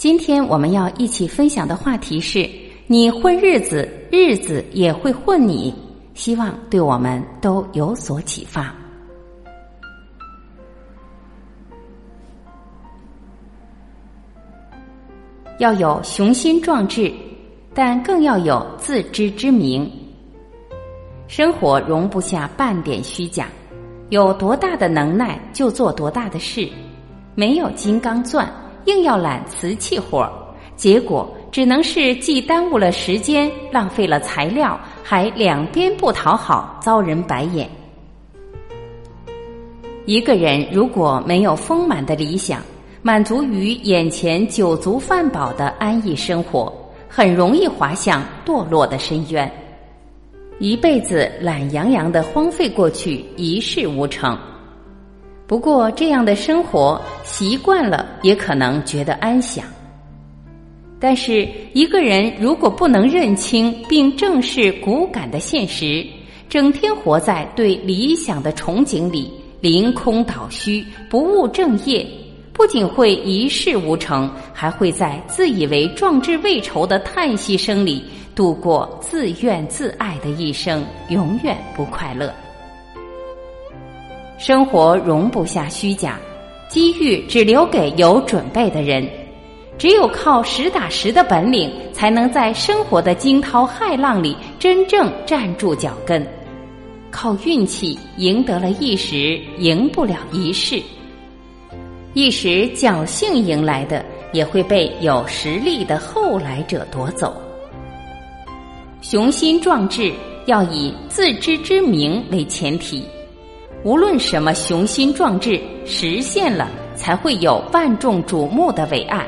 今天我们要一起分享的话题是：你混日子，日子也会混你。希望对我们都有所启发。要有雄心壮志，但更要有自知之明。生活容不下半点虚假。有多大的能耐就做多大的事，没有金刚钻，硬要揽瓷器活儿，结果只能是既耽误了时间，浪费了材料，还两边不讨好，遭人白眼。一个人如果没有丰满的理想，满足于眼前酒足饭饱的安逸生活，很容易滑向堕落的深渊。一辈子懒洋洋的荒废过去，一事无成。不过这样的生活习惯了，也可能觉得安详。但是一个人如果不能认清并正视骨感的现实，整天活在对理想的憧憬里，凌空倒虚，不务正业，不仅会一事无成，还会在自以为壮志未酬的叹息声里。度过自怨自艾的一生，永远不快乐。生活容不下虚假，机遇只留给有准备的人。只有靠实打实的本领，才能在生活的惊涛骇浪里真正站住脚跟。靠运气赢得了一时，赢不了一世。一时侥幸赢来的，也会被有实力的后来者夺走。雄心壮志要以自知之明为前提，无论什么雄心壮志实现了，才会有万众瞩目的伟岸。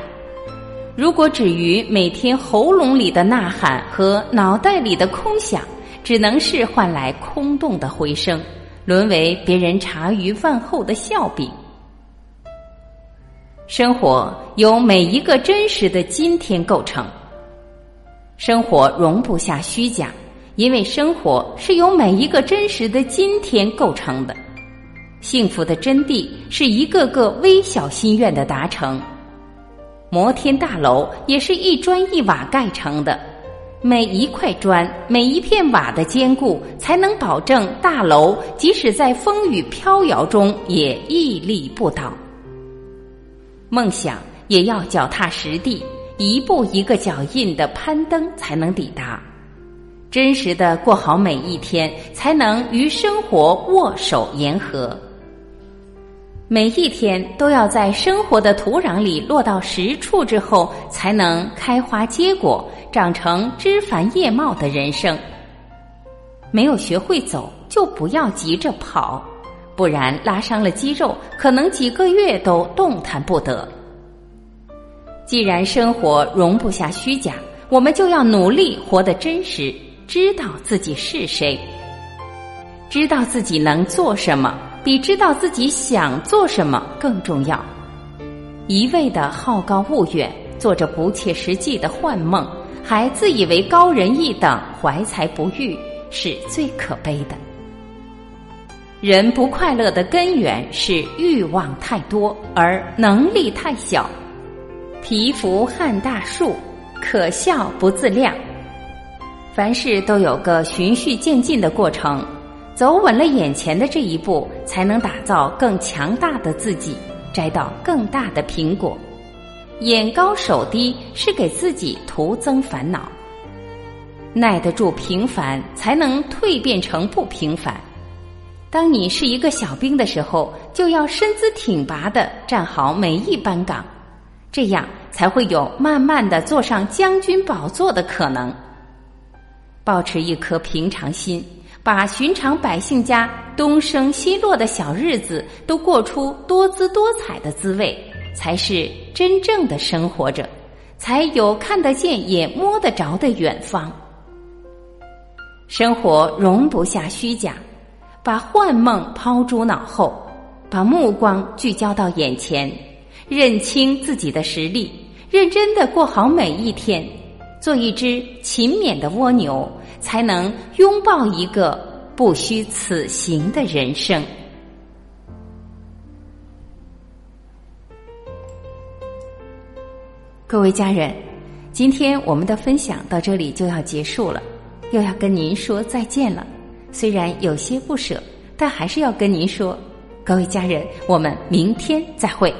如果止于每天喉咙里的呐喊和脑袋里的空想，只能是换来空洞的回声，沦为别人茶余饭后的笑柄。生活由每一个真实的今天构成。生活容不下虚假，因为生活是由每一个真实的今天构成的。幸福的真谛是一个个微小心愿的达成。摩天大楼也是一砖一瓦盖成的，每一块砖、每一片瓦的坚固，才能保证大楼即使在风雨飘摇中也屹立不倒。梦想也要脚踏实地。一步一个脚印的攀登，才能抵达；真实的过好每一天，才能与生活握手言和。每一天都要在生活的土壤里落到实处之后，才能开花结果，长成枝繁叶茂的人生。没有学会走，就不要急着跑，不然拉伤了肌肉，可能几个月都动弹不得。既然生活容不下虚假，我们就要努力活得真实，知道自己是谁，知道自己能做什么，比知道自己想做什么更重要。一味的好高骛远，做着不切实际的幻梦，还自以为高人一等，怀才不遇，是最可悲的。人不快乐的根源是欲望太多，而能力太小。蚍蜉撼大树，可笑不自量。凡事都有个循序渐进的过程，走稳了眼前的这一步，才能打造更强大的自己，摘到更大的苹果。眼高手低是给自己徒增烦恼。耐得住平凡，才能蜕变成不平凡。当你是一个小兵的时候，就要身姿挺拔的站好每一班岗。这样才会有慢慢的坐上将军宝座的可能。保持一颗平常心，把寻常百姓家东升西落的小日子都过出多姿多彩的滋味，才是真正的生活着，才有看得见也摸得着的远方。生活容不下虚假，把幻梦抛诸脑后，把目光聚焦到眼前，认清自己的实力，认真的过好每一天，做一只勤勉的蜗牛，才能拥抱一个不虚此行的人生。各位家人，今天我们的分享到这里就要结束了，又要跟您说再见了。虽然有些不舍，但还是要跟您说，各位家人，我们明天再会。